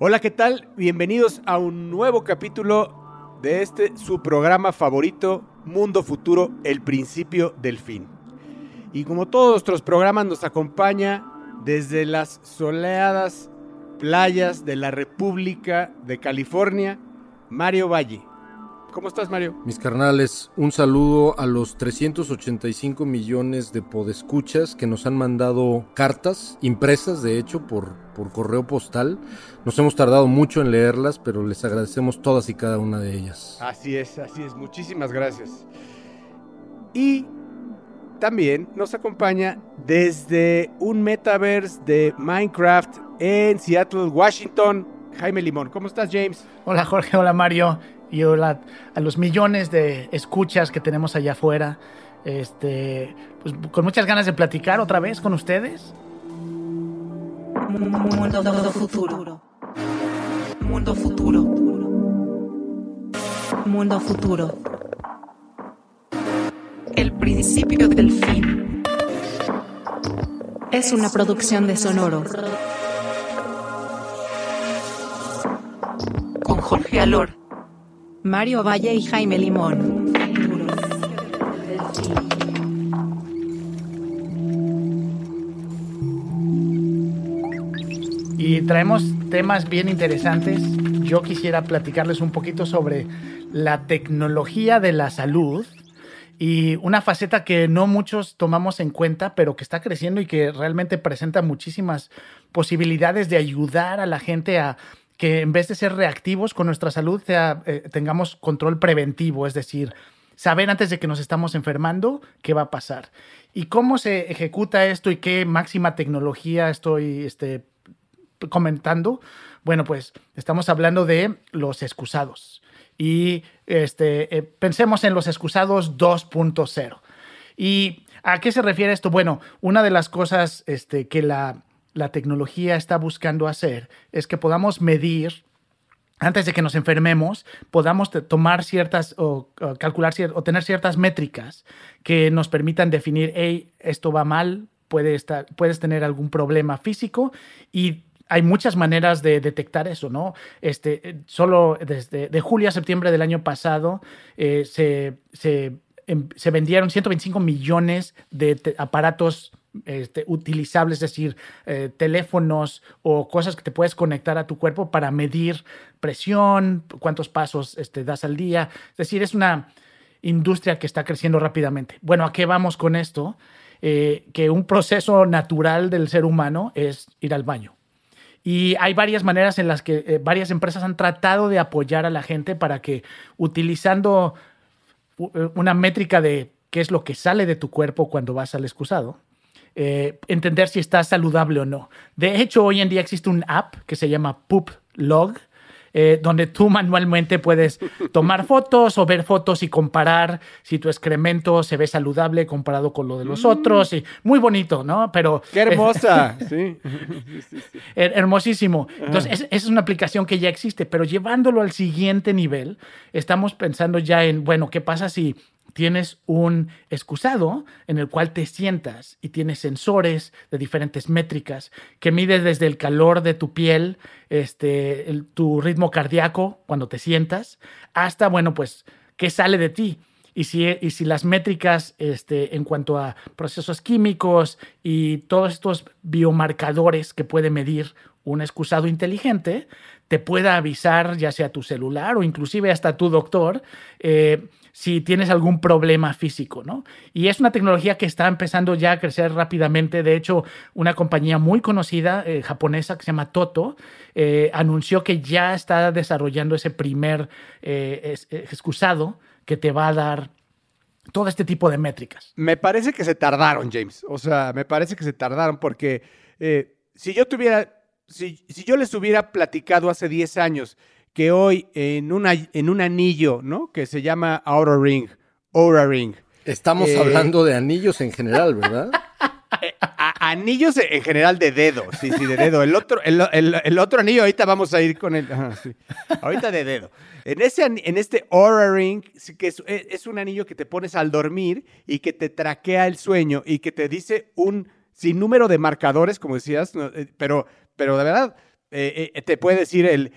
Hola, ¿qué tal? Bienvenidos a un nuevo capítulo de este su programa favorito, Mundo Futuro, el principio del fin. Y como todos nuestros programas nos acompaña desde las soleadas playas de la República de California, Mario Valle. ¿Cómo estás, Mario? Mis carnales, un saludo a los 385 millones de podescuchas que nos han mandado cartas, impresas de hecho, por, por correo postal. Nos hemos tardado mucho en leerlas, pero les agradecemos todas y cada una de ellas. Así es, así es. Muchísimas gracias. Y también nos acompaña desde un metaverse de Minecraft en Seattle, Washington, Jaime Limón. ¿Cómo estás, James? Hola, Jorge. Hola, Mario y hola a los millones de escuchas que tenemos allá afuera. Este, pues con muchas ganas de platicar otra vez con ustedes. Mundo futuro. Mundo futuro. Mundo futuro. El principio del fin. Es una producción de Sonoro. Con Jorge Alor. Mario Valle y Jaime Limón. Y traemos temas bien interesantes. Yo quisiera platicarles un poquito sobre la tecnología de la salud y una faceta que no muchos tomamos en cuenta, pero que está creciendo y que realmente presenta muchísimas posibilidades de ayudar a la gente a que en vez de ser reactivos con nuestra salud, eh, tengamos control preventivo, es decir, saber antes de que nos estamos enfermando qué va a pasar. ¿Y cómo se ejecuta esto y qué máxima tecnología estoy este, comentando? Bueno, pues estamos hablando de los excusados. Y este, eh, pensemos en los excusados 2.0. ¿Y a qué se refiere esto? Bueno, una de las cosas este, que la la tecnología está buscando hacer es que podamos medir antes de que nos enfermemos, podamos tomar ciertas o, calcular o tener ciertas métricas que nos permitan definir, hey, esto va mal, puede estar, puedes tener algún problema físico y hay muchas maneras de detectar eso, ¿no? Este, solo desde de julio a septiembre del año pasado eh, se, se, em, se, vendieron 125 millones de aparatos este, utilizables, es decir, eh, teléfonos o cosas que te puedes conectar a tu cuerpo para medir presión, cuántos pasos este, das al día. Es decir, es una industria que está creciendo rápidamente. Bueno, ¿a qué vamos con esto? Eh, que un proceso natural del ser humano es ir al baño. Y hay varias maneras en las que eh, varias empresas han tratado de apoyar a la gente para que utilizando una métrica de qué es lo que sale de tu cuerpo cuando vas al excusado, eh, entender si estás saludable o no. De hecho, hoy en día existe un app que se llama Poop Log, eh, donde tú manualmente puedes tomar fotos o ver fotos y comparar si tu excremento se ve saludable comparado con lo de los mm. otros. Y muy bonito, ¿no? Pero. ¡Qué hermosa! sí. Hermosísimo. Entonces, es, es, una aplicación que ya existe, pero llevándolo al siguiente nivel, estamos pensando ya en, bueno, ¿qué pasa si tienes un excusado en el cual te sientas y tienes sensores de diferentes métricas que mide desde el calor de tu piel, este, tu ritmo cardíaco cuando te sientas, hasta, bueno, pues, qué sale de ti. Y si, y si las métricas este, en cuanto a procesos químicos y todos estos biomarcadores que puede medir un excusado inteligente te pueda avisar ya sea tu celular o inclusive hasta tu doctor eh, si tienes algún problema físico, ¿no? Y es una tecnología que está empezando ya a crecer rápidamente. De hecho, una compañía muy conocida eh, japonesa que se llama Toto eh, anunció que ya está desarrollando ese primer excusado que te va a dar todo este tipo de métricas. Me parece que se tardaron, James. O sea, me parece que se tardaron porque si yo tuviera si, yo les hubiera platicado hace 10 años que hoy en, una, en un anillo, ¿no? Que se llama Aura Ring, Aura Ring. Estamos eh, hablando de anillos en general, ¿verdad? Anillos en general de dedo, sí, sí, de dedo. El otro, el, otro anillo, ahorita vamos a ir con el. Ahorita de dedo. En, ese, en este Aura Ring, que es, es, un anillo que te pones al dormir y que te traquea el sueño y que te dice un sinnúmero de marcadores, como decías, eh, pero pero de verdad, eh, eh, te puede decir el,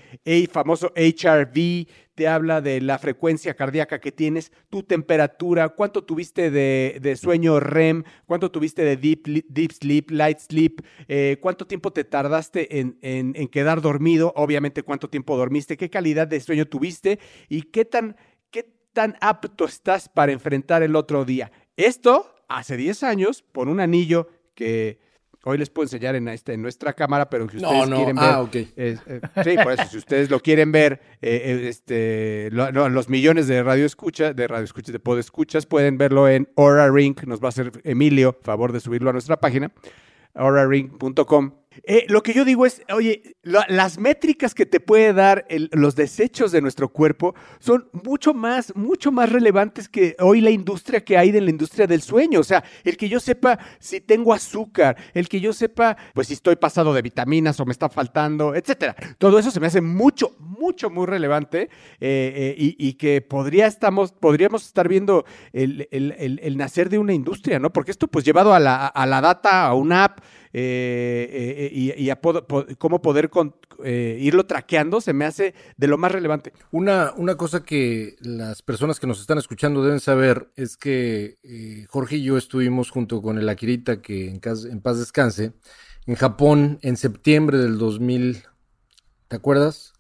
famoso HRV, te habla de la frecuencia cardíaca que tienes, tu temperatura, cuánto tuviste de, sueño REM, cuánto tuviste de deep, deep sleep, light sleep, eh, cuánto tiempo te tardaste en, en, quedar dormido, obviamente cuánto tiempo dormiste, qué calidad de sueño tuviste y qué tan, qué tan apto estás para enfrentar el otro día. Esto hace 10 años, por un anillo que Hoy les puedo enseñar en, este, en nuestra cámara, pero si ustedes quieren ver. Ah, eh, sí, por eso, si ustedes lo quieren ver, eh, eh, este, los millones de radio escucha, de radio escucha, de pod escuchas, pueden verlo en Aura Ring. Nos va a hacer Emilio favor de subirlo a nuestra página, auraring.com. Eh, lo que yo digo es, oye, las métricas que te puede dar los desechos de nuestro cuerpo son mucho más, mucho más relevantes que hoy la industria que hay de la industria del sueño. O sea, el que yo sepa si tengo azúcar, el que yo sepa, pues si estoy pasado de vitaminas o me está faltando, etcétera. Todo eso se me hace mucho, mucho, muy relevante eh, eh, y, que podría estamos, podríamos estar viendo el, nacer de una industria, ¿no? Porque esto, pues llevado a la, a la data, a una app, eh, eh, y, a cómo poder eh, irlo traqueando se me hace de lo más relevante. Una, una cosa que las personas que nos están escuchando deben saber es que Jorge y yo estuvimos junto con el Akirita, que en, en paz descanse, en Japón en septiembre del 2000, ¿te acuerdas?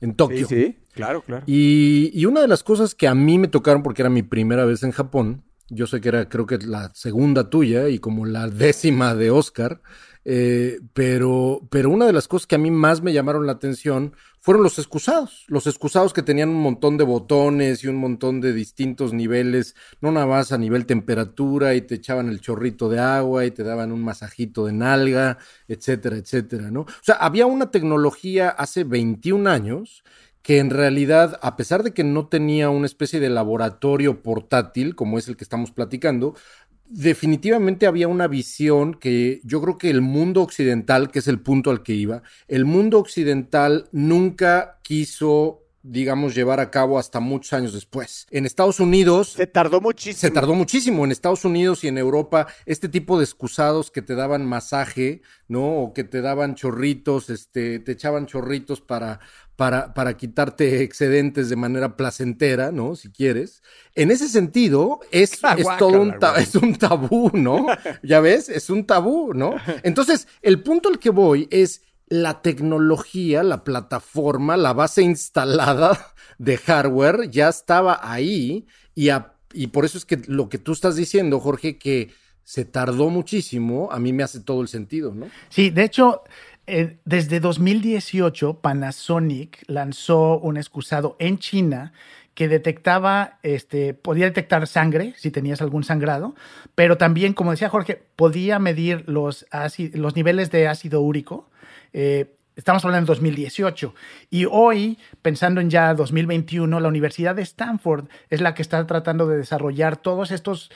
En Tokio. Sí, sí, claro, claro. Y, y una de las cosas que a mí me tocaron, porque era mi primera vez en Japón, yo sé que era, creo que la segunda tuya y como la décima de Oscar. Eh, pero, pero una de las cosas que a mí más me llamaron la atención fueron los excusados. Los excusados que tenían un montón de botones y un montón de distintos niveles, no nada más a nivel temperatura y te echaban el chorrito de agua y te daban un masajito de nalga, etcétera, etcétera, ¿no? O sea, había una tecnología hace 21 años que en realidad, a pesar de que no tenía una especie de laboratorio portátil, como es el que estamos platicando, definitivamente había una visión que yo creo que el mundo occidental, que es el punto al que iba, el mundo occidental nunca quiso digamos, llevar a cabo hasta muchos años después. En Estados Unidos... Se tardó muchísimo. Se tardó muchísimo. En Estados Unidos y en Europa, este tipo de excusados que te daban masaje, ¿no? O que te daban chorritos, este, te echaban chorritos para, para, para quitarte excedentes de manera placentera, ¿no? Si quieres. En ese sentido, es, es todo un, es un tabú, ¿no? ya ves, es un tabú, ¿no? Entonces, el punto al que voy es la tecnología, la plataforma, la base instalada de hardware ya estaba ahí y, y por eso es que lo que tú estás diciendo, Jorge, que se tardó muchísimo, a mí me hace todo el sentido, ¿no? Sí, de hecho, eh, desde 2018 Panasonic lanzó un excusado en China que detectaba, este, podía detectar sangre si tenías algún sangrado, pero también, como decía Jorge, podía medir los, los niveles de ácido úrico eh, estamos hablando de 2018. Y hoy, pensando en ya 2021, la Universidad de Stanford es la que está tratando de desarrollar todos estos,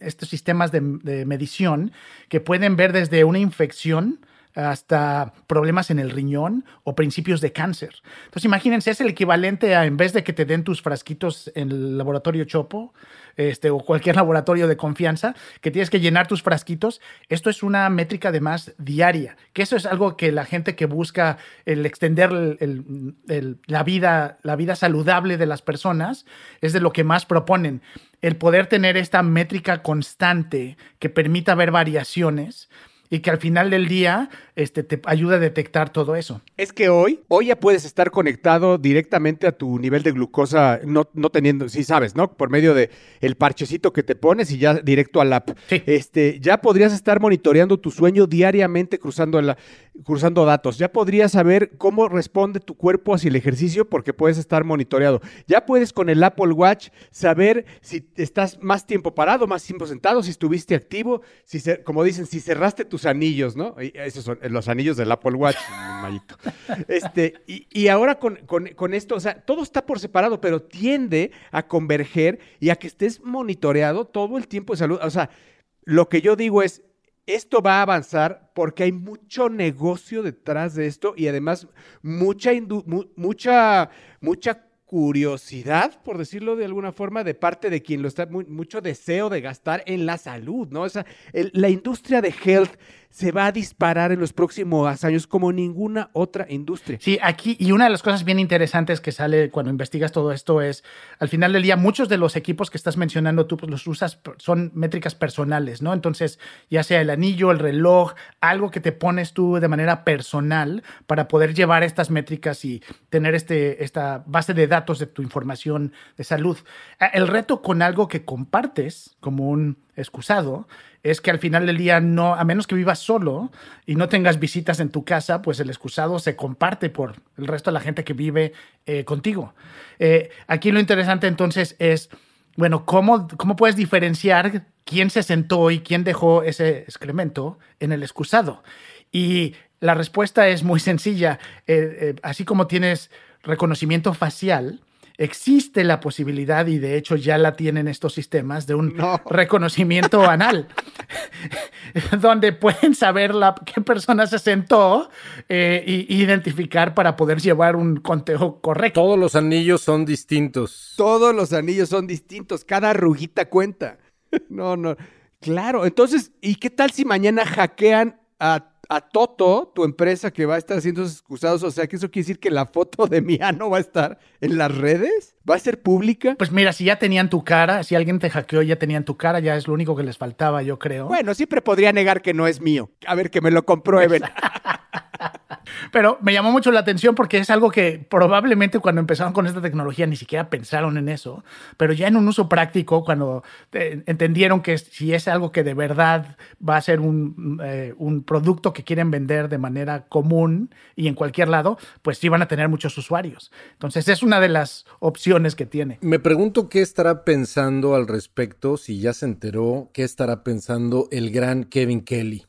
estos sistemas de, de medición que pueden ver desde una infección hasta problemas en el riñón o principios de cáncer. Entonces, imagínense, es el equivalente a, en vez de que te den tus frasquitos en el laboratorio Chopo, este, o cualquier laboratorio de confianza, que tienes que llenar tus frasquitos, esto es una métrica de más diaria, que eso es algo que la gente que busca el extender la, vida, la vida saludable de las personas es de lo que más proponen. El poder tener esta métrica constante que permita ver variaciones y que al final del día este, te ayuda a detectar todo eso. Es que hoy, hoy ya puedes estar conectado directamente a tu nivel de glucosa, no, no teniendo, sí sabes, ¿no? Por medio de el parchecito que te pones y ya directo al app. Sí. Este, ya podrías estar monitoreando tu sueño diariamente cruzando, la, cruzando datos. Ya podrías saber cómo responde tu cuerpo hacia el ejercicio porque puedes estar monitoreado. Ya puedes con el Apple Watch saber si estás más tiempo parado, más tiempo sentado, si estuviste activo, si se- como dicen, si cerraste anillos, ¿no? Esos son los anillos del Apple Watch, mi Mayito. Este, y, y ahora con, con- con esto, o sea, todo está por separado, pero tiende a converger y a que estés monitoreado todo el tiempo de salud. O sea, lo que yo digo es, esto va a avanzar porque hay mucho negocio detrás de esto y además mucha, mucha, mucha curiosidad, por decirlo de alguna forma, de parte de quien lo está, mu- mucho deseo de gastar en la salud, ¿no? O sea, la industria de health se va a disparar en los próximos años como ninguna otra industria. Sí, aquí, y una de las cosas bien interesantes que sale cuando investigas todo esto es, al final del día, muchos de los equipos que estás mencionando tú pues, los usas, son métricas personales, ¿no? Entonces, ya sea el anillo, el reloj, algo que te pones tú de manera personal para poder llevar estas métricas y tener este, esta base de datos de tu información de salud. Ah, El reto con algo que compartes como un excusado es que al final del día no, a menos que vivas solo y no tengas visitas en tu casa, pues el excusado se comparte por el resto de la gente que vive eh, contigo. Eh, aquí lo interesante entonces es, bueno, ¿cómo, ¿cómo puedes diferenciar quién se sentó y quién dejó ese excremento en el excusado? Y la respuesta es muy sencilla. Eh, así como tienes reconocimiento facial, existe la posibilidad, y de hecho ya la tienen estos sistemas, de un No. reconocimiento anal, donde pueden saber la, qué persona se sentó eh, y identificar para poder llevar un conteo correcto. Todos los anillos son distintos. Todos los anillos son distintos, cada arruguita cuenta. No, no. Claro, entonces, ¿y qué tal si mañana hackean a, a Toto, tu empresa que va a estar haciendo esos excusados? O sea, que eso quiere decir que la foto de mi ano va a estar en las redes, va a ser pública. Pues mira, si ya tenían tu cara, si alguien te hackeó, ya tenían tu cara, ya es lo único que les faltaba, yo creo. Bueno, siempre podría negar que no es mío. A ver, que me lo comprueben. Pero me llamó mucho la atención porque es algo que probablemente cuando empezaron con esta tecnología ni siquiera pensaron en eso, pero ya en un uso práctico, cuando eh, entendieron que si es algo que de verdad va a ser un, eh, un producto que quieren vender de manera común y en cualquier lado, pues sí van a tener muchos usuarios. Entonces es una de las opciones que tiene. Me pregunto qué estará pensando al respecto, si ya se enteró, qué estará pensando el gran Kevin Kelly.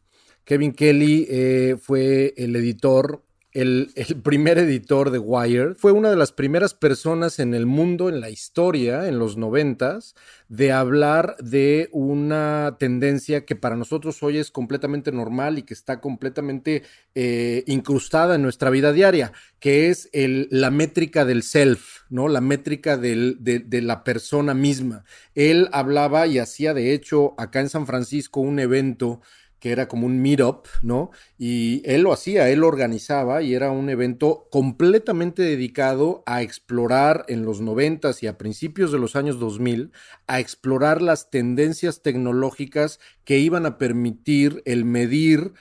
Kevin Kelly eh, fue el editor, el, primer editor de Wired. Fue una de las primeras personas en el mundo, en la historia, en los noventas, de hablar de una tendencia que para nosotros hoy es completamente normal y que está completamente eh, incrustada en nuestra vida diaria, que es la métrica del self, ¿no? La métrica de la persona misma. Él hablaba y hacía, de hecho, acá en San Francisco un evento que era como un meetup, ¿no? Y él lo hacía, él lo organizaba y era un evento completamente dedicado a explorar en los noventas y a principios de los años 2000, a explorar las tendencias tecnológicas que iban a permitir el medir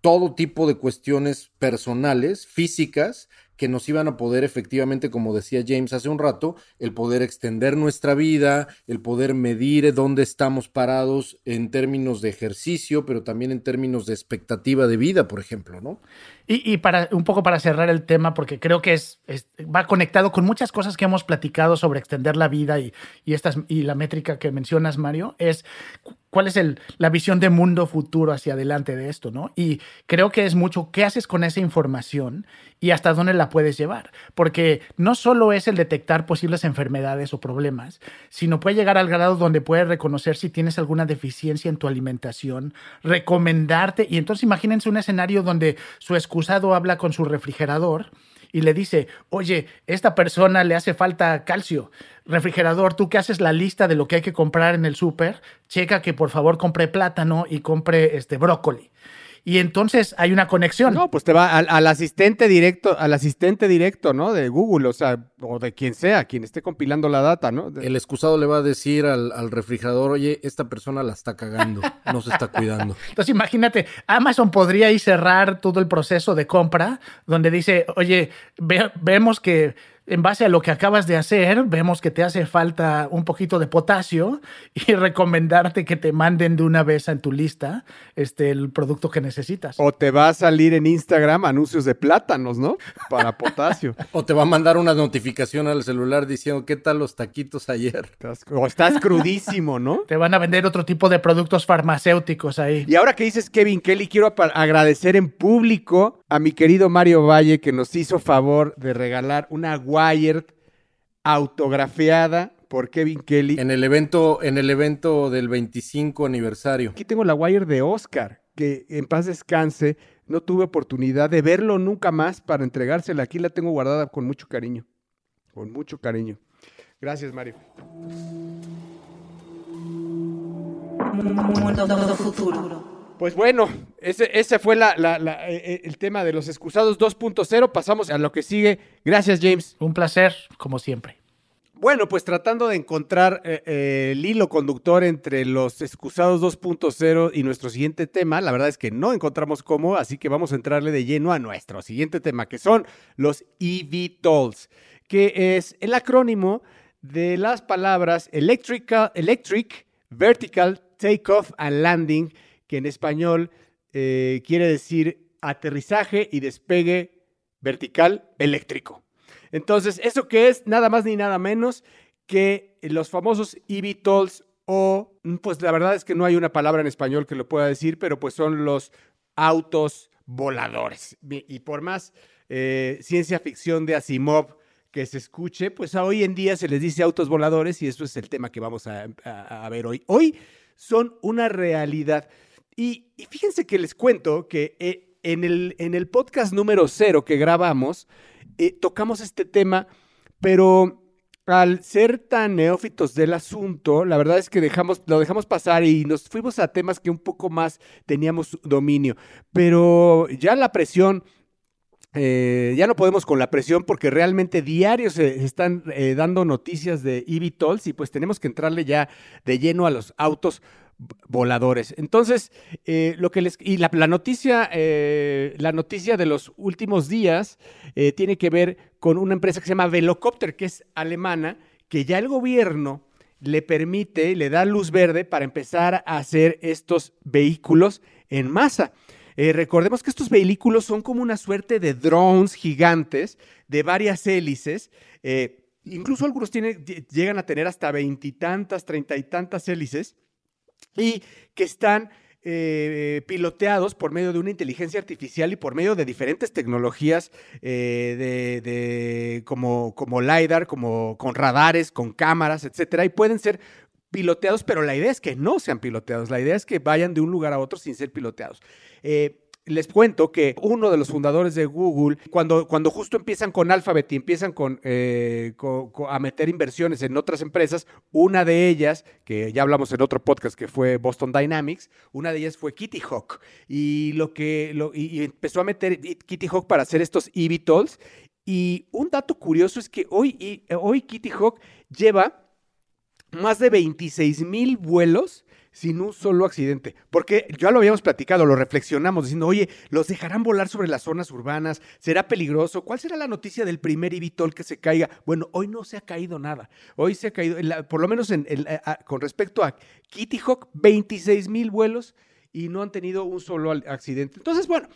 todo tipo de cuestiones personales, físicas, que nos iban a poder efectivamente, como decía James hace un rato, el poder extender nuestra vida, el poder medir dónde estamos parados en términos de ejercicio, pero también en términos de expectativa de vida, por ejemplo, ¿no? Y, y para un poco para cerrar el tema, porque creo que es, va conectado con muchas cosas que hemos platicado sobre extender la vida y, y estas, y la métrica que mencionas, Mario, es cu- cuál es el, la visión de mundo futuro hacia adelante de esto, ¿no? Y creo que es mucho qué haces con esa información y hasta dónde la puedes llevar. Porque no solo es el detectar posibles enfermedades o problemas, sino puede llegar al grado donde puede reconocer si tienes alguna deficiencia en tu alimentación, recomendarte. Y entonces imagínense un escenario donde su excusado habla con su refrigerador y le dice, oye, esta persona le hace falta calcio. Refrigerador, tú que haces la lista de lo que hay que comprar en el súper, checa que por favor compre plátano y compre este brócoli. Y entonces hay una conexión. No, pues te va al, al asistente directo, al asistente directo, ¿no? De Google, o sea, o de quien sea, quien esté compilando la data, ¿no? De- El excusado le va a decir al, al refrigerador, oye, esta persona la está cagando, no se está cuidando. Entonces imagínate, Amazon podría ahí cerrar todo el proceso de compra, donde dice, oye, ve- vemos que en base a lo que acabas de hacer, vemos que te hace falta un poquito de potasio y recomendarte que te manden de una vez en tu lista este, el producto que necesitas. O te va a salir en Instagram anuncios de plátanos, ¿no? Para potasio. O te va a mandar una notificación al celular diciendo, ¿qué tal los taquitos ayer? Estás- o estás crudísimo, ¿no? Te van a vender otro tipo de productos farmacéuticos ahí. Y ahora que dices Kevin Kelly, quiero agradecer en público a mi querido Mario Valle que nos hizo favor de regalar una Wired autografiada por Kevin Kelly. En el evento, en el evento del 25 aniversario. Aquí tengo la Wired de Oscar, que en paz descanse, no tuve oportunidad de verlo nunca más para entregársela. Aquí la tengo guardada con mucho cariño. Con mucho cariño. Gracias, Mario. Mundo futuro. Pues bueno, ese, ese fue la- la- la- eh, eh, el tema de los excusados 2.0. Pasamos a lo que sigue. Gracias, James. Un placer, como siempre. Bueno, pues tratando de encontrar eh, eh, el hilo conductor entre los excusados 2.0 y nuestro siguiente tema, la verdad es que no encontramos cómo, así que vamos a entrarle de lleno a nuestro siguiente tema, que son los eVTOLs, que es el acrónimo de las palabras electrical, electric, vertical, takeoff and landing, que en español eh, quiere decir aterrizaje y despegue vertical eléctrico. Entonces, ¿eso qué es? Nada más ni nada menos que los famosos eVTOLs o, pues la verdad es que no hay una palabra en español que lo pueda decir, pero pues son los autos voladores. Y por más eh, ciencia ficción de Asimov que se escuche, pues hoy en día se les dice autos voladores y eso es el tema que vamos a- a ver hoy. Hoy son una realidad. Y, fíjense que les cuento que eh, en, el, en el podcast número cero que grabamos, eh, tocamos este tema, pero al ser tan neófitos del asunto, la verdad es que dejamos, lo dejamos pasar y nos fuimos a temas que un poco más teníamos dominio. Pero ya la presión, eh, ya no podemos con la presión porque realmente diarios se están eh, dando noticias de eVTOLs y pues tenemos que entrarle ya de lleno a los autos voladores. Entonces, eh, lo que les y la, noticia, eh, la noticia de los últimos días eh, tiene que ver con una empresa que se llama Velocopter, que es alemana, que ya el gobierno le permite, le da luz verde para empezar a hacer estos vehículos en masa. Recordemos que estos vehículos son como una suerte de drones gigantes de varias hélices. incluso algunos tienen, ll- llegan a tener hasta veintitantas, treinta y tantas hélices y que están eh, piloteados por medio de una inteligencia artificial y por medio de diferentes tecnologías eh, de, como, como LiDAR, como con radares, con cámaras, etcétera, y pueden ser piloteados, pero la idea es que no sean piloteados, la idea es que vayan de un lugar a otro sin ser piloteados. Eh, les cuento que uno de los fundadores de Google, cuando, cuando justo empiezan con Alphabet y empiezan con, eh, a meter inversiones en otras empresas, una de ellas, que ya hablamos en otro podcast que fue Boston Dynamics, una de ellas fue Kitty Hawk. Y, lo que, y, empezó a meter Kitty Hawk para hacer estos eVTOLs. Y un dato curioso es que hoy, hoy Kitty Hawk lleva más de 26 mil vuelos sin un solo accidente. Porque ya lo habíamos platicado, lo reflexionamos diciendo, oye, ¿los dejarán volar sobre las zonas urbanas? ¿Será peligroso? ¿Cuál será la noticia del primer eVTOL que se caiga? Bueno, hoy no se ha caído nada. Hoy se ha caído, la- por lo menos en, con respecto a Kitty Hawk, 26 mil vuelos y no han tenido un solo accidente. Entonces, bueno,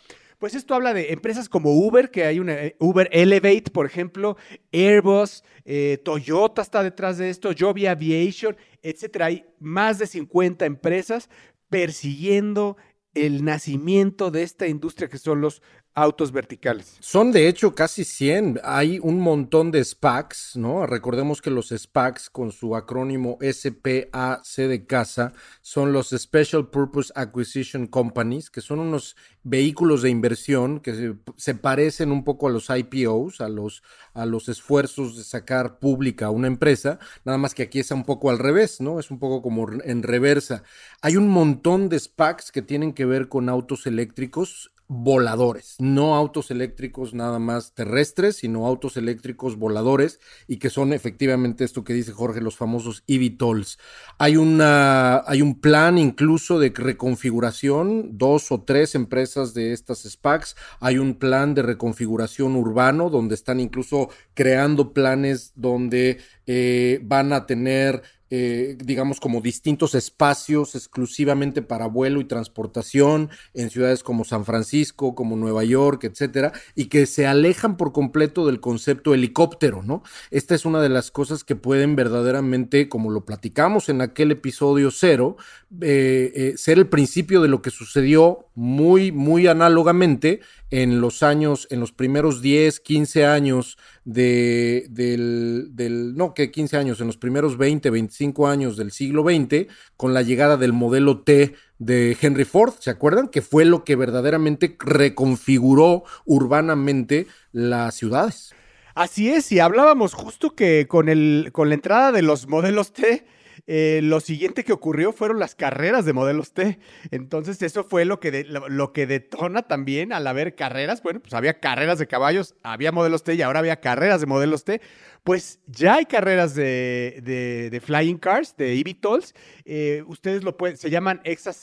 pues esto habla de empresas como Uber, que hay una eh, Uber Elevate, por ejemplo, Airbus, eh, Toyota está detrás de esto, Joby Aviation, etcétera. Hay más de 50 empresas persiguiendo el nacimiento de esta industria que son los autos verticales. Son de hecho casi 100. Hay un montón de SPACs, ¿no? Recordemos que los SPACs con su acrónimo SPAC de casa son los Special Purpose Acquisition Companies, que son unos vehículos de inversión que se, parecen un poco a los IPOs, a los, a los esfuerzos de sacar pública una empresa, nada más que aquí es un poco al revés, ¿no? Es un poco como en reversa. Hay un montón de SPACs que tienen que ver con autos eléctricos voladores, no autos eléctricos nada más terrestres, sino autos eléctricos voladores y que son efectivamente esto que dice Jorge, los famosos eVTOLs. Hay una hay un plan incluso de reconfiguración, dos o tres empresas de estas SPACs, hay un plan de reconfiguración urbano donde están incluso creando planes donde eh, van a tener eh, digamos, como distintos espacios exclusivamente para vuelo y transportación en ciudades como San Francisco, como Nueva York, etcétera, y que se alejan por completo del concepto helicóptero, ¿no? Esta es una de las cosas que pueden verdaderamente, como lo platicamos en aquel episodio cero, eh, eh, ser el principio de lo que sucedió muy, muy análogamente en los años, en los primeros 10, 15 años de, del, del, no, que 15 años, en los primeros 20, 25 años del siglo XX, con la llegada del modelo T de Henry Ford, ¿se acuerdan? Que fue lo que verdaderamente reconfiguró urbanamente las ciudades. Así es, y hablábamos justo que con, el, con la entrada de los modelos T, eh, lo siguiente que ocurrió fueron las carreras de modelos T. Entonces, eso fue lo que, lo, que detona también al haber carreras. Bueno, pues había carreras de caballos, había modelos T y ahora había carreras de modelos T. Pues ya hay carreras de, de, flying cars, de eVTOLs. Eh, ustedes lo pueden, se llaman Exa,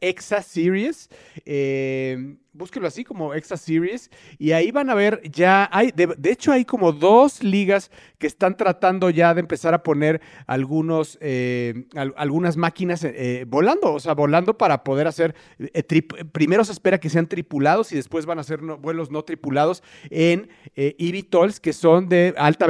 Exa, Series. Eh, búsquelo así como Exa Series. Y ahí van a ver, ya hay, de, hecho hay como dos ligas que están tratando ya de empezar a poner algunos, eh, algunas máquinas volando, o sea, volando para poder hacer, primero se espera que sean tripulados y después van a ser vuelos no tripulados en eVTOLs que son de alta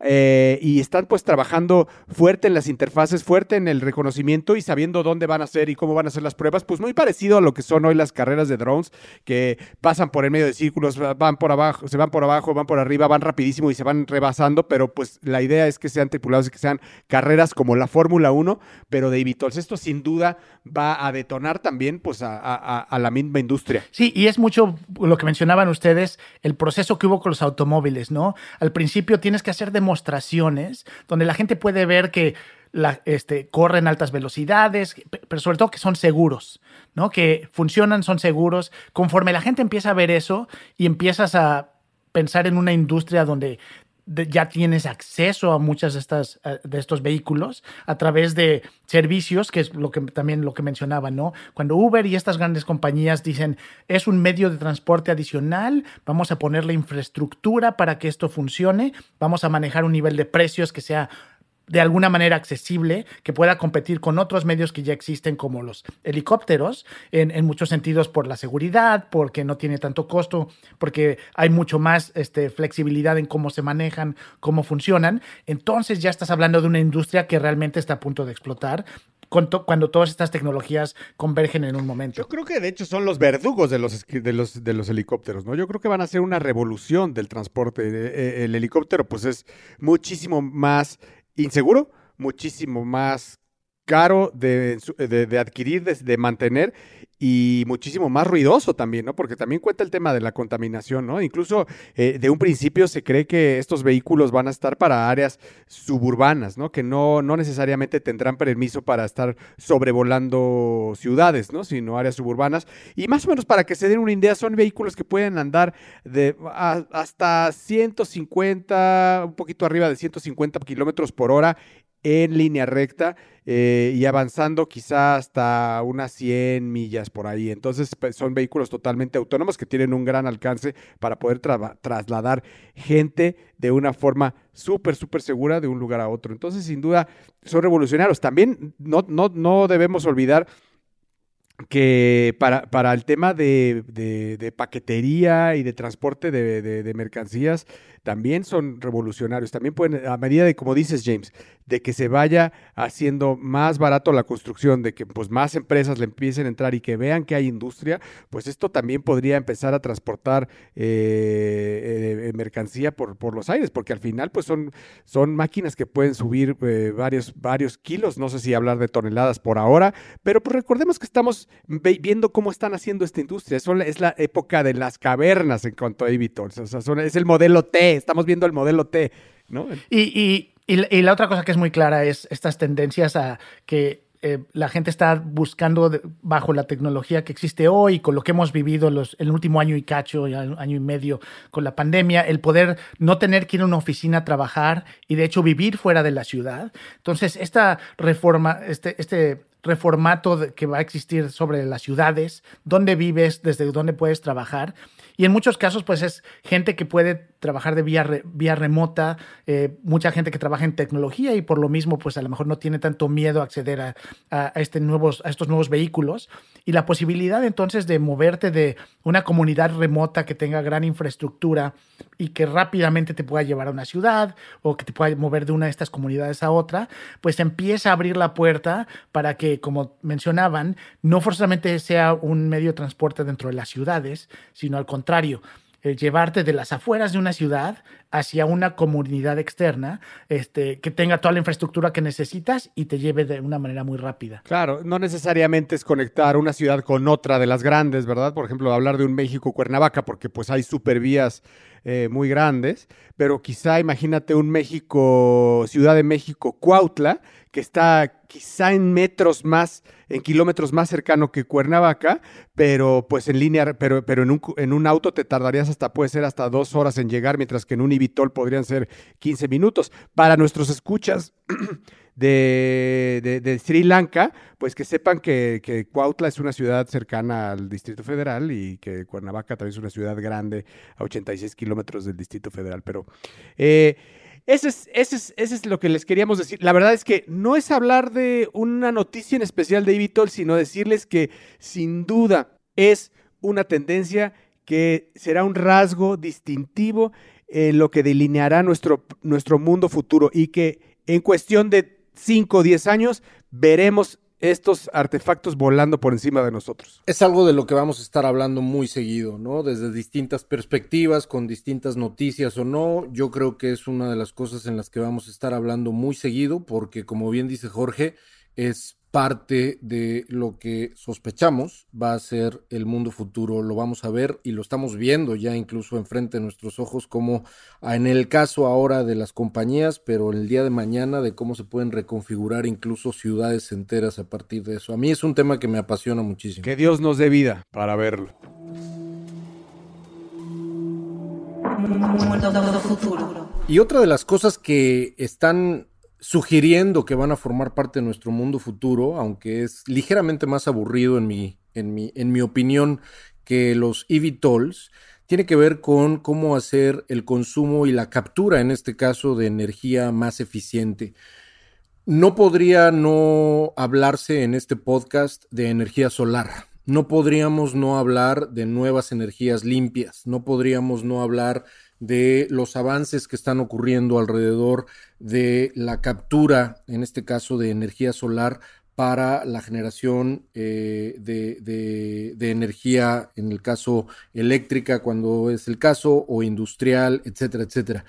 eh, y están pues trabajando fuerte en las interfaces, fuerte en el reconocimiento y sabiendo dónde van a ser y cómo van a ser las pruebas, pues muy parecido a lo que son hoy las carreras de drones que pasan por el medio de círculos, van por abajo, se van por abajo, van por arriba, van rapidísimo y se van rebasando, pero pues la idea es que sean tripulados y que sean carreras como la Fórmula 1, pero de eVTOLs. Esto sin duda va a detonar también pues a la misma industria. Sí, y es mucho lo que mencionaban ustedes, el proceso que hubo con los automóviles, ¿no? Al principio tienes que hacer demostraciones donde la gente puede ver que la, este, corren altas velocidades, pero sobre todo que son seguros, ¿no? Que funcionan, son seguros. Conforme la gente empieza a ver eso y empiezas a pensar en una industria donde ya tienes acceso a muchas de, estas, eh, de estos vehículos a través de servicios, que es lo que también lo que mencionaba, ¿no? Cuando Uber y estas grandes compañías dicen, es un medio de transporte adicional, vamos a poner la infraestructura para que esto funcione, vamos a manejar un nivel de precios que sea de alguna manera accesible, que pueda competir con otros medios que ya existen como los helicópteros, en, muchos sentidos por la seguridad, porque no tiene tanto costo, porque hay mucho más este, flexibilidad en cómo se manejan, cómo funcionan. Entonces ya estás hablando de una industria que realmente está a punto de explotar. Cuando todas estas tecnologías convergen en un momento. Yo creo que de hecho son los verdugos de los, de los, de los helicópteros, ¿no? Yo creo que van a ser una revolución del transporte. Eh, eh, el helicóptero, pues es muchísimo más inseguro, muchísimo más caro de, adquirir, de, mantener y muchísimo más ruidoso también, ¿no? Porque también cuenta el tema de la contaminación, ¿no? Incluso eh, de un principio se cree que estos vehículos van a estar para áreas suburbanas, ¿no? Que no, no necesariamente tendrán permiso para estar sobrevolando ciudades, ¿no? Sino áreas suburbanas. Y más o menos para que se den una idea, son vehículos que pueden andar de hasta 150, un poquito arriba de 150 kilómetros por hora en línea recta eh, y avanzando quizá hasta unas 100 millas por ahí. Entonces son vehículos totalmente autónomos que tienen un gran alcance para poder trasladar gente de una forma súper, súper segura de un lugar a otro. Entonces sin duda son revolucionarios. También no, no, no debemos olvidar que para, para el tema de, de, paquetería y de transporte de, de, mercancías también son revolucionarios. También pueden, a medida de, como dices James, de que se vaya haciendo más barato la construcción, de que pues más empresas le empiecen a entrar y que vean que hay industria, pues esto también podría empezar a transportar eh, eh, mercancía por, por los aires, porque al final pues son, son máquinas que pueden subir eh, varios, varios kilos, no sé si hablar de toneladas por ahora, pero pues recordemos que estamos viendo cómo están haciendo esta industria, es la época de las cavernas en cuanto a Evitors, o sea, es el modelo T, estamos viendo el modelo T, ¿no? Y, y, la otra cosa que es muy clara es estas tendencias a que eh, la gente está buscando bajo la tecnología que existe hoy, con lo que hemos vivido los, el último año y cacho, año y medio con la pandemia, el poder no tener que ir a una oficina a trabajar y de hecho vivir fuera de la ciudad. Entonces, esta reforma, este, este reformato que va a existir sobre las ciudades, dónde vives, desde dónde puedes trabajar, y en muchos casos, pues es gente que puede trabajar de vía, vía remota, eh, mucha gente que trabaja en tecnología y por lo mismo, pues a lo mejor no tiene tanto miedo a acceder a, a, este nuevos, a estos nuevos vehículos. Y la posibilidad entonces de moverte de una comunidad remota que tenga gran infraestructura y que rápidamente te pueda llevar a una ciudad o que te pueda mover de una de estas comunidades a otra, pues empieza a abrir la puerta para que, como mencionaban, no forzosamente sea un medio de transporte dentro de las ciudades, sino al contrario, llevarte de las afueras de una ciudad hacia una comunidad externa este, que tenga toda la infraestructura que necesitas y te lleve de una manera muy rápida. Claro, no necesariamente es conectar una ciudad con otra de las grandes, ¿verdad? Por ejemplo, hablar de un México-Cuernavaca, porque pues hay supervías eh, muy grandes, pero quizá imagínate un México, Ciudad de México, Cuautla, que está quizá en metros más, en kilómetros más cercano que Cuernavaca, pero pues en línea, pero, pero en, un, en un auto te tardarías hasta, puede ser hasta dos horas en llegar, mientras que en un Ibitol podrían ser 15 minutos. Para nuestros escuchas de, de, Sri Lanka, pues que sepan que, Cuautla es una ciudad cercana al Distrito Federal y que Cuernavaca también es una ciudad grande a 86 kilómetros del Distrito Federal. Pero eh, eso es, es, es lo que les queríamos decir. La verdad es que no es hablar de una noticia en especial de Ibitol, sino decirles que sin duda es una tendencia que será un rasgo distintivo en lo que delineará nuestro, nuestro mundo futuro y que en cuestión de 5 o 10 años veremos estos artefactos volando por encima de nosotros. Es algo de lo que vamos a estar hablando muy seguido, ¿no? Desde distintas perspectivas, con distintas noticias o no. Yo creo que es una de las cosas en las que vamos a estar hablando muy seguido, porque como bien dice Jorge, es parte de lo que sospechamos va a ser el mundo futuro. Lo vamos a ver y lo estamos viendo ya incluso enfrente de nuestros ojos, como en el caso ahora de las compañías, pero el día de mañana de cómo se pueden reconfigurar incluso ciudades enteras a partir de eso. A mí es un tema que me apasiona muchísimo. Que Dios nos dé vida para verlo. Y otra de las cosas que están sugiriendo que van a formar parte de nuestro mundo futuro, aunque es ligeramente más aburrido en mi, en mi, en mi opinión que los eVTOLs, tiene que ver con cómo hacer el consumo y la captura, en este caso, de energía más eficiente. No podría no hablarse en este podcast de energía solar. No podríamos no hablar de nuevas energías limpias. No podríamos no hablar de los avances que están ocurriendo alrededor de la captura, en este caso de energía solar, para la generación eh, de, energía, en el caso eléctrica, cuando es el caso, o industrial, etcétera, etcétera.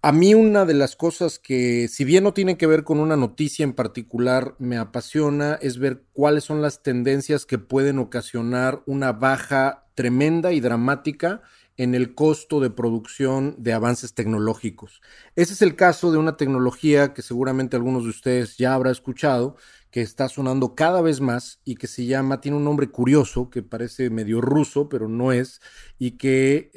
A mí una de las cosas que, si bien no tiene que ver con una noticia en particular, me apasiona es ver cuáles son las tendencias que pueden ocasionar una baja tremenda y dramática en el costo de producción de avances tecnológicos. Ese es el caso de una tecnología que seguramente algunos de ustedes ya habrá escuchado, que está sonando cada vez más y que se llama, tiene un nombre curioso que parece medio ruso, pero no es, y que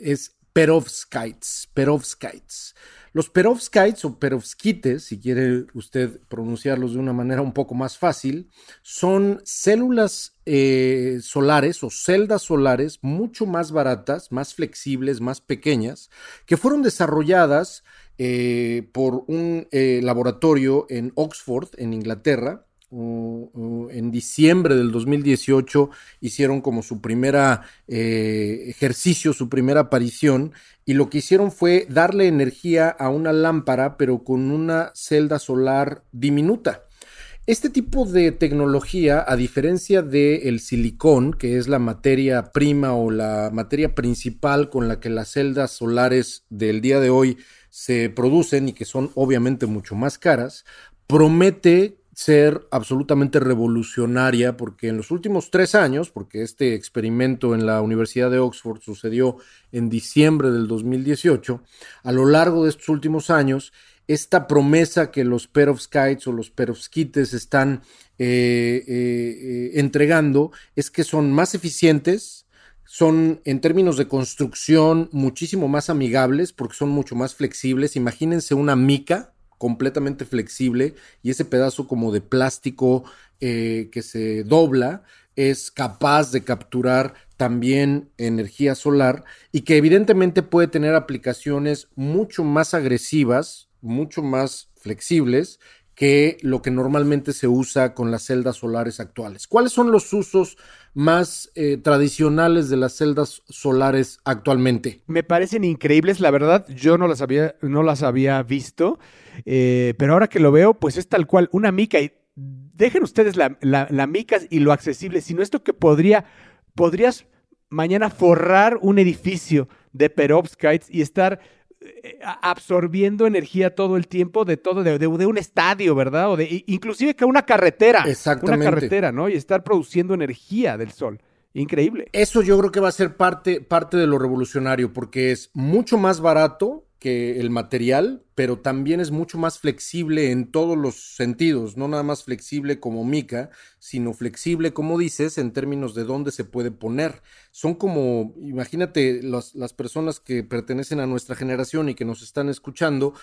es perovskites, perovskites. Los perovskites o perovskites, si quiere usted pronunciarlos de una manera un poco más fácil, son células eh, solares o celdas solares mucho más baratas, más flexibles, más pequeñas, que fueron desarrolladas eh, por un eh, laboratorio en Oxford, en Inglaterra, en diciembre del 2018 hicieron como su primera eh, ejercicio, su primera aparición, y lo que hicieron fue darle energía a una lámpara, pero con una celda solar diminuta. Este tipo de tecnología, a diferencia del silicón, que es la materia prima o la materia principal con la que las celdas solares del día de hoy se producen y que son obviamente mucho más caras, promete ser absolutamente revolucionaria porque en los últimos tres años, porque este experimento en la Universidad de Oxford sucedió en diciembre del 2018, a lo largo de estos últimos años, esta promesa que los perovskites o los perovskites están eh, eh, entregando es que son más eficientes, son en términos de construcción muchísimo más amigables porque son mucho más flexibles. Imagínense una mica completamente flexible y ese pedazo como de plástico que se dobla es capaz de capturar también energía solar y que evidentemente puede tener aplicaciones mucho más agresivas mucho más flexibles que lo que normalmente se usa con las celdas solares actuales. ¿Cuáles son los usos más eh, tradicionales de las celdas solares actualmente? Me parecen increíbles, la verdad, yo no las había, no las había visto, eh, pero ahora que lo veo, pues es tal cual una mica. Y dejen ustedes la, la, mica y lo accesible, sino esto que podría, podrías mañana forrar un edificio de perovskites y estar absorbiendo energía todo el tiempo de todo, de, un estadio, ¿verdad? O de, inclusive que una carretera. Exactamente. Una carretera, ¿no? Y estar produciendo energía del sol. Increíble. Eso yo creo que va a ser parte, parte de lo revolucionario, porque es mucho más barato que el material, pero también es mucho más flexible en todos los sentidos, no nada más flexible como mica, sino flexible, como dices, en términos de dónde se puede poner. Son como, imagínate, las personas que pertenecen a nuestra generación y que nos están escuchando,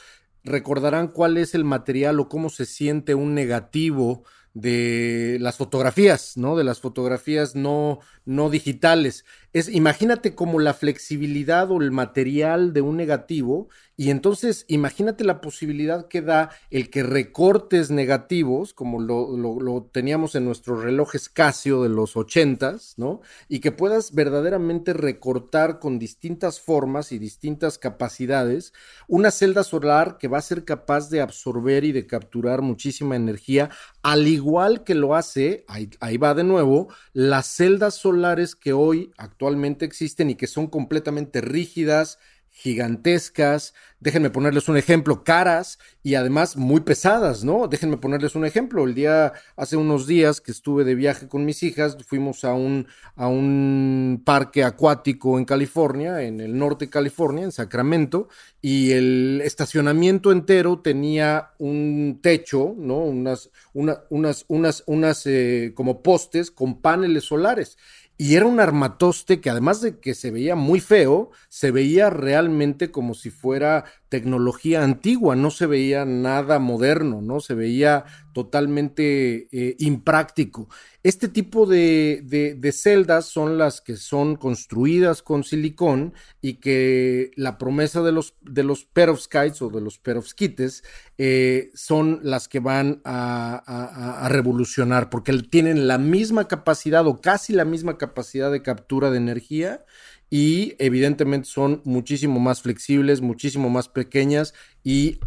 recordarán cuál es el material o cómo se siente un negativo de las fotografías, ¿no? De las fotografías no, no digitales. Es, imagínate como la flexibilidad o el material de un negativo y entonces imagínate la posibilidad que da el que recortes negativos, como lo, teníamos en nuestros relojes Casio de los ochentas, ¿no? Y que puedas verdaderamente recortar con distintas formas y distintas capacidades una celda solar que va a ser capaz de absorber y de capturar muchísima energía, al igual que lo hace, ahí, ahí va de nuevo, las celdas solares que hoy actualmente existen y que son completamente rígidas, gigantescas, déjenme ponerles un ejemplo, caras y además muy pesadas, ¿no? Déjenme ponerles un ejemplo. El día, hace unos días que estuve de viaje con mis hijas, fuimos a un, a un parque acuático en California, en el norte de California, en Sacramento, y el estacionamiento entero tenía un techo, ¿no? Unas, una, unas, unas, unas eh, como postes con paneles solares. Y era un armatoste que además de que se veía muy feo, se veía realmente como si fuera tecnología antigua, no se veía nada moderno, ¿no? Se veía totalmente eh, impráctico. Este tipo de, de, celdas son las que son construidas con silicón y que la promesa de los, de los perovskites o de los perovskites eh, son las que van a, a, revolucionar porque tienen la misma capacidad o casi la misma capacidad de captura de energía y evidentemente son muchísimo más flexibles, muchísimo más pequeñas y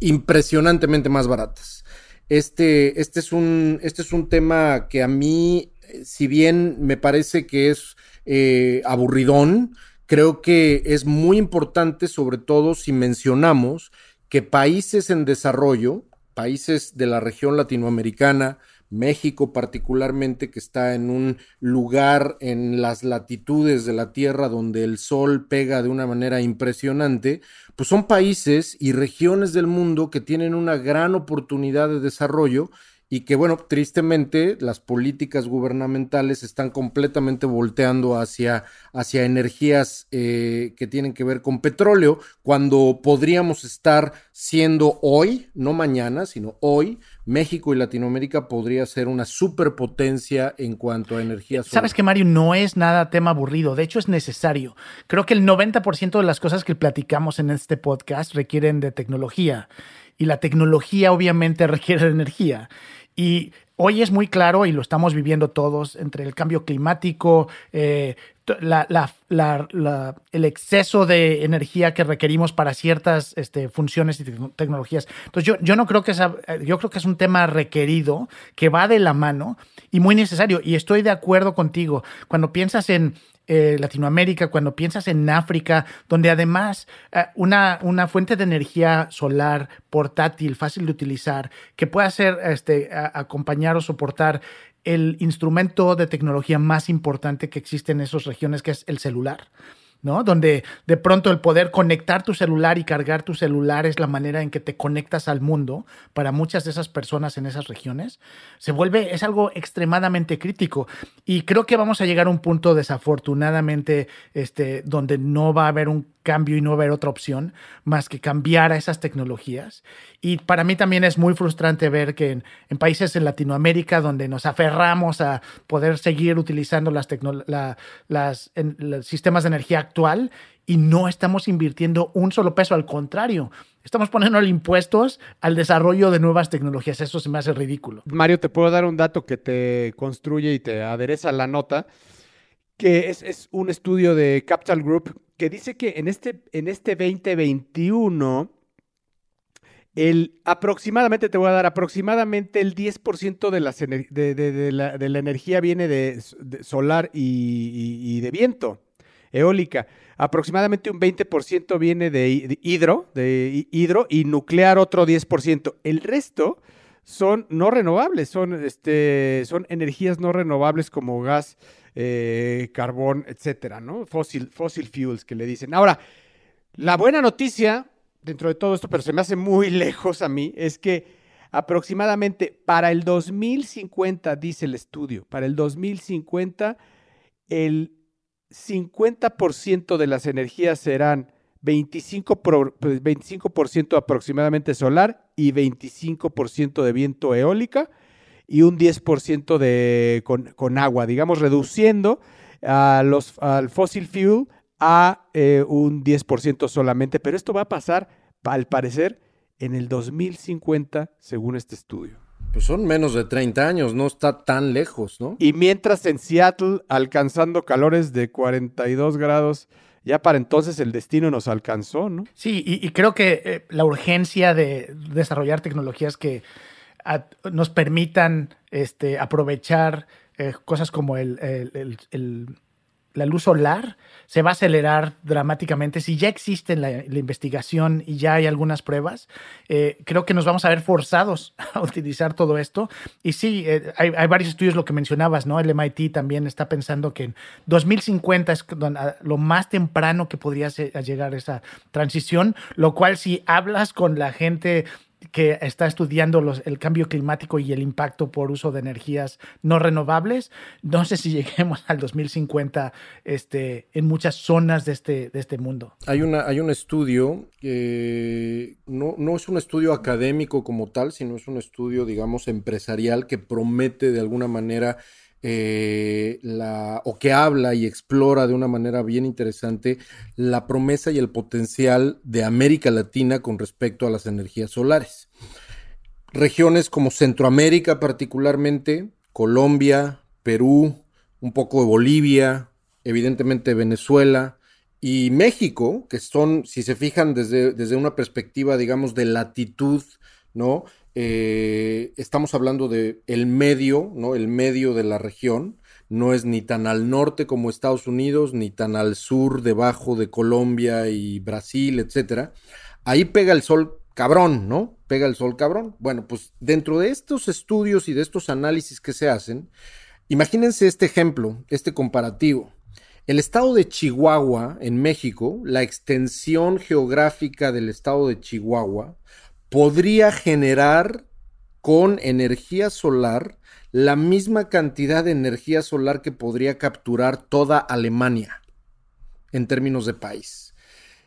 impresionantemente más baratas. Este, este, es, un, este es un tema que a mí, si bien me parece que es eh, aburridón, creo que es muy importante, sobre todo si mencionamos que países en desarrollo, países de la región latinoamericana, México particularmente, que está en un lugar en las latitudes de la Tierra donde el sol pega de una manera impresionante, pues son países y regiones del mundo que tienen una gran oportunidad de desarrollo y que, bueno, tristemente las políticas gubernamentales están completamente volteando hacia, hacia energías eh, que tienen que ver con petróleo, cuando podríamos estar siendo hoy, no mañana, sino hoy, México y Latinoamérica podría ser una superpotencia en cuanto a energía solar. Sabes que Mario no es nada tema aburrido, de hecho es necesario. Creo que el 90% de las cosas que platicamos en este podcast requieren de tecnología y la tecnología obviamente requiere de energía. Y hoy es muy claro, y lo estamos viviendo todos, entre el cambio climático, eh, el exceso de energía que requerimos para ciertas este, funciones y tecnologías. Entonces, yo, yo no creo que sea, yo creo que es un tema requerido, que va de la mano y muy necesario. Y estoy de acuerdo contigo. Cuando piensas en eh, Latinoamérica, cuando piensas en África, donde además eh, una, una, fuente de energía solar portátil, fácil de utilizar, que pueda ser este, acompañar o soportar el instrumento de tecnología más importante que existe en esas regiones, que es el celular. ¿No? Donde de pronto el poder conectar tu celular y cargar tu celular es la manera en que te conectas al mundo para muchas de esas personas en esas regiones, se vuelve, es algo extremadamente crítico. Y creo que vamos a llegar a un punto desafortunadamente, este, donde no va a haber un cambio y no haber otra opción más que cambiar a esas tecnologías. Y para mí también es muy frustrante ver que en, países en Latinoamérica donde nos aferramos a poder seguir utilizando las, las los sistemas de energía actual y no estamos invirtiendo un solo peso, al contrario, estamos poniendo impuestos al desarrollo de nuevas tecnologías. Eso se me hace ridículo. Mario, te puedo dar un dato que te construye y te adereza la nota, que es, es un estudio de Capital Group que dice que en este, en este 2021, el, aproximadamente, te voy a dar, aproximadamente el 10% de, las de, la, de, la, energía viene de, solar y, de viento, eólica. Aproximadamente un 20% viene de, hidro, de hidro y nuclear otro 10%. El resto son no renovables, son, este, son energías no renovables como gas, eh, carbón, etcétera, ¿no? Fossil, fossil fuels que le dicen. Ahora, la buena noticia dentro de todo esto, pero se me hace muy lejos a mí, es que aproximadamente para el 2050, dice el estudio, para el 2050, el 50% de las energías serán 25%, 25 pues, aproximadamente solar y 25% de viento eólica y un 10% de, con, agua, digamos, reduciendo a los, al fossil fuel a eh, un 10% solamente, pero esto va a pasar, al parecer, en el 2050, según este estudio. Pues son menos de 30 años, no está tan lejos, ¿no? Y mientras en Seattle, alcanzando calores de 42 grados, ya para entonces el destino nos alcanzó, ¿no? Sí, y, creo que eh, la urgencia de desarrollar tecnologías que nos permitan este, aprovechar eh, cosas como el, la luz solar se va a acelerar dramáticamente. Si ya existe la, investigación y ya hay algunas pruebas, eh, creo que nos vamos a ver forzados a utilizar todo esto. Y sí, eh, hay, varios estudios, lo que mencionabas, ¿no? El MIT también está pensando que en 2050 es lo más temprano que podría llegar esa transición, lo cual si hablas con la gente que está estudiando los, el cambio climático y el impacto por uso de energías no renovables. No sé si lleguemos al 2050 este, en muchas zonas de este, de este mundo. Hay, una, hay un estudio que no, no es un estudio académico como tal, sino es un estudio, digamos, empresarial que promete de alguna manera eh, o que habla y explora de una manera bien interesante la promesa y el potencial de América Latina con respecto a las energías solares. Regiones como Centroamérica particularmente, Colombia, Perú, un poco de Bolivia, evidentemente Venezuela y México, que son, si se fijan desde, desde una perspectiva, digamos, de latitud, ¿no? Eh, estamos hablando de el medio, ¿no? El medio de la región. No es ni tan al norte como Estados Unidos, ni tan al sur, debajo de Colombia y Brasil, etcétera. Ahí pega el sol cabrón, ¿no? Pega el sol cabrón. Bueno, pues dentro de estos estudios y de estos análisis que se hacen, imagínense este ejemplo, este comparativo. El estado de Chihuahua, en México, la extensión geográfica del estado de Chihuahua, podría generar con energía solar la misma cantidad de energía solar que podría capturar toda Alemania en términos de país.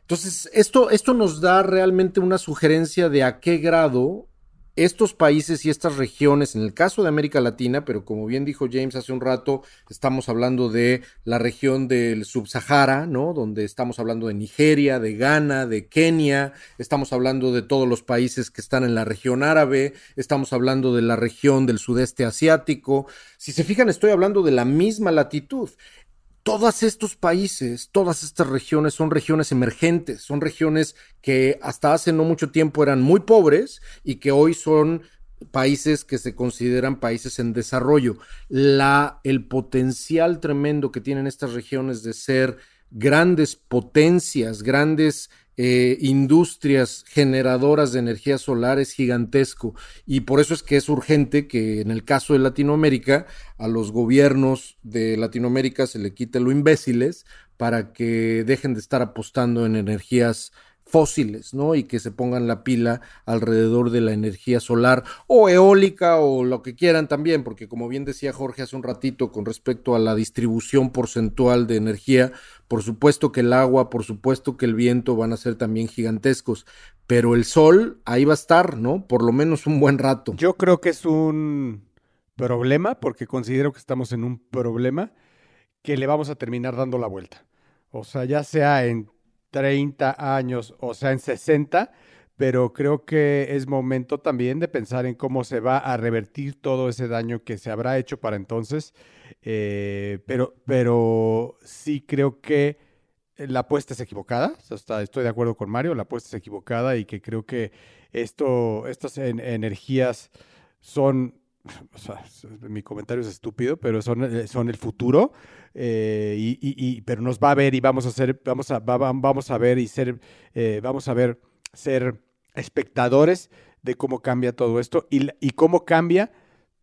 Entonces, esto, esto nos da realmente una sugerencia de a qué grado estos países y estas regiones, en el caso de América Latina, pero como bien dijo James hace un rato, estamos hablando de la región del Subsahara, ¿no? Donde estamos hablando de Nigeria, de Ghana, de Kenia, estamos hablando de todos los países que están en la región árabe, estamos hablando de la región del sudeste asiático. Si se fijan, estoy hablando de la misma latitud todos estos países, todas estas regiones son regiones emergentes, son regiones que hasta hace no mucho tiempo eran muy pobres y que hoy son países que se consideran países en desarrollo. La, el potencial tremendo que tienen estas regiones de ser grandes potencias, grandes eh, industrias generadoras de energía solar es gigantesco. Y por eso es que es urgente que en el caso de Latinoamérica a los gobiernos de Latinoamérica se le quite lo imbéciles para que dejen de estar apostando en energías fósiles, ¿no? Y que se pongan la pila alrededor de la energía solar o eólica o lo que quieran también, porque como bien decía Jorge hace un ratito con respecto a la distribución porcentual de energía, por supuesto que el agua, por supuesto que el viento van a ser también gigantescos, pero el sol ahí va a estar, ¿no? Por lo menos un buen rato. Yo creo que es un problema, porque considero que estamos en un problema que le vamos a terminar dando la vuelta. O sea, ya sea en 30 años, o sea, en 60, pero creo que es momento también de pensar en cómo se va a revertir todo ese daño que se habrá hecho para entonces. Eh, pero, pero sí creo que la apuesta es equivocada. estoy de acuerdo con Mario, la apuesta es equivocada y que creo que esto, estas energías son mi comentario es estúpido, pero son, eh, son el futuro, eh, y, pero nos va a ver y vamos a ser, vamos a, vamos a ver y ser, eh, vamos a ver, ser espectadores de cómo cambia todo esto y, cómo cambia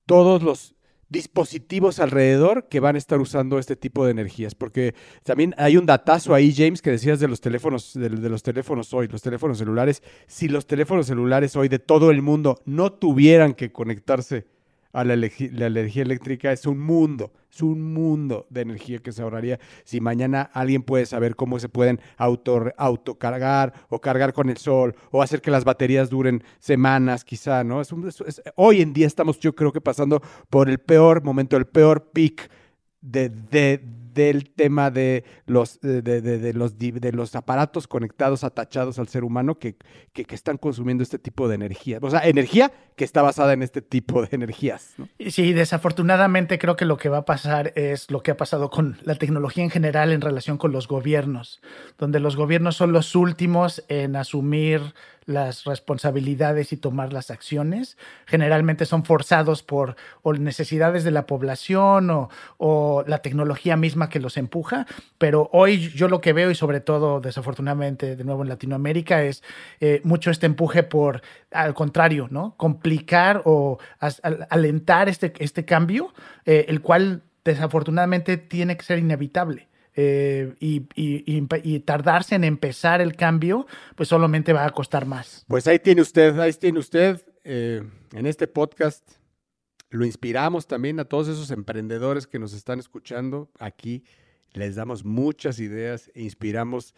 todos los dispositivos alrededor que van a estar usando este tipo de energías, porque también hay un datazo ahí, James, que decías de los teléfonos, de, los teléfonos hoy, los teléfonos celulares. Si los teléfonos celulares hoy de todo el mundo no tuvieran que conectarse a la, energía eléctrica es un mundo, es un mundo de energía que se ahorraría si mañana alguien puede saber cómo se pueden auto, autocargar o cargar con el sol o hacer que las baterías duren semanas quizá, ¿no? Es, hoy en día estamos yo creo que pasando por el peor momento, el peor peak de, de del tema de los, de, los, de los aparatos conectados, atachados al ser humano que, que, están consumiendo este tipo de energía. O sea, energía que está basada en este tipo de energías. Sí, desafortunadamente creo que lo que va a pasar es lo que ha pasado con la tecnología en general en relación con los gobiernos, donde los gobiernos son los últimos en asumir las responsabilidades y tomar las acciones. Generalmente son forzados por necesidades de la población o, la tecnología misma que los empuja, pero hoy yo lo que veo y sobre todo desafortunadamente de nuevo en Latinoamérica es eh, mucho este empuje por, al contrario, ¿no? Complicar o alentar este, este cambio, eh, el cual desafortunadamente tiene que ser inevitable. Eh, y, tardarse en empezar el cambio, pues solamente va a costar más. Pues ahí tiene usted, ahí tiene usted eh, en este podcast. Lo inspiramos también a todos esos emprendedores que nos están escuchando aquí. Les damos muchas ideas, e inspiramos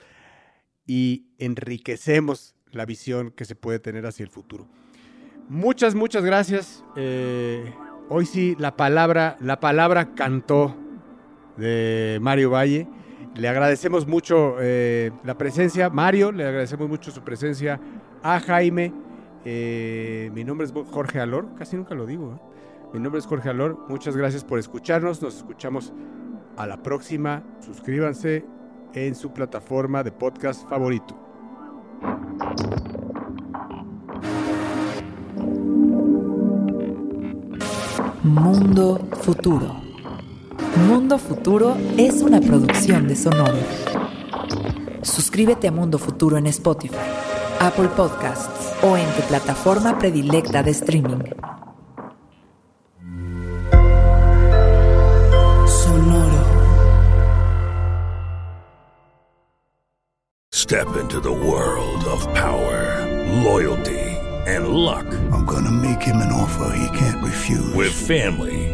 y enriquecemos la visión que se puede tener hacia el futuro. Muchas, muchas gracias. Eh, hoy sí, la palabra, la palabra cantó de Mario Valle. Le agradecemos mucho eh, la presencia, Mario, le agradecemos mucho su presencia a Jaime. Eh, mi nombre es Jorge Alor, casi nunca lo digo. ¿eh? Mi nombre es Jorge Alor, muchas gracias por escucharnos, nos escuchamos a la próxima. Suscríbanse en su plataforma de podcast favorito. Mundo Futuro. Mundo Futuro es una producción de Sonoro. Suscríbete a Mundo Futuro en Spotify, Apple Podcasts o en tu plataforma predilecta de streaming. Sonoro. Step into the world of power, loyalty and luck. I'm gonna make him an offer he can't refuse. With family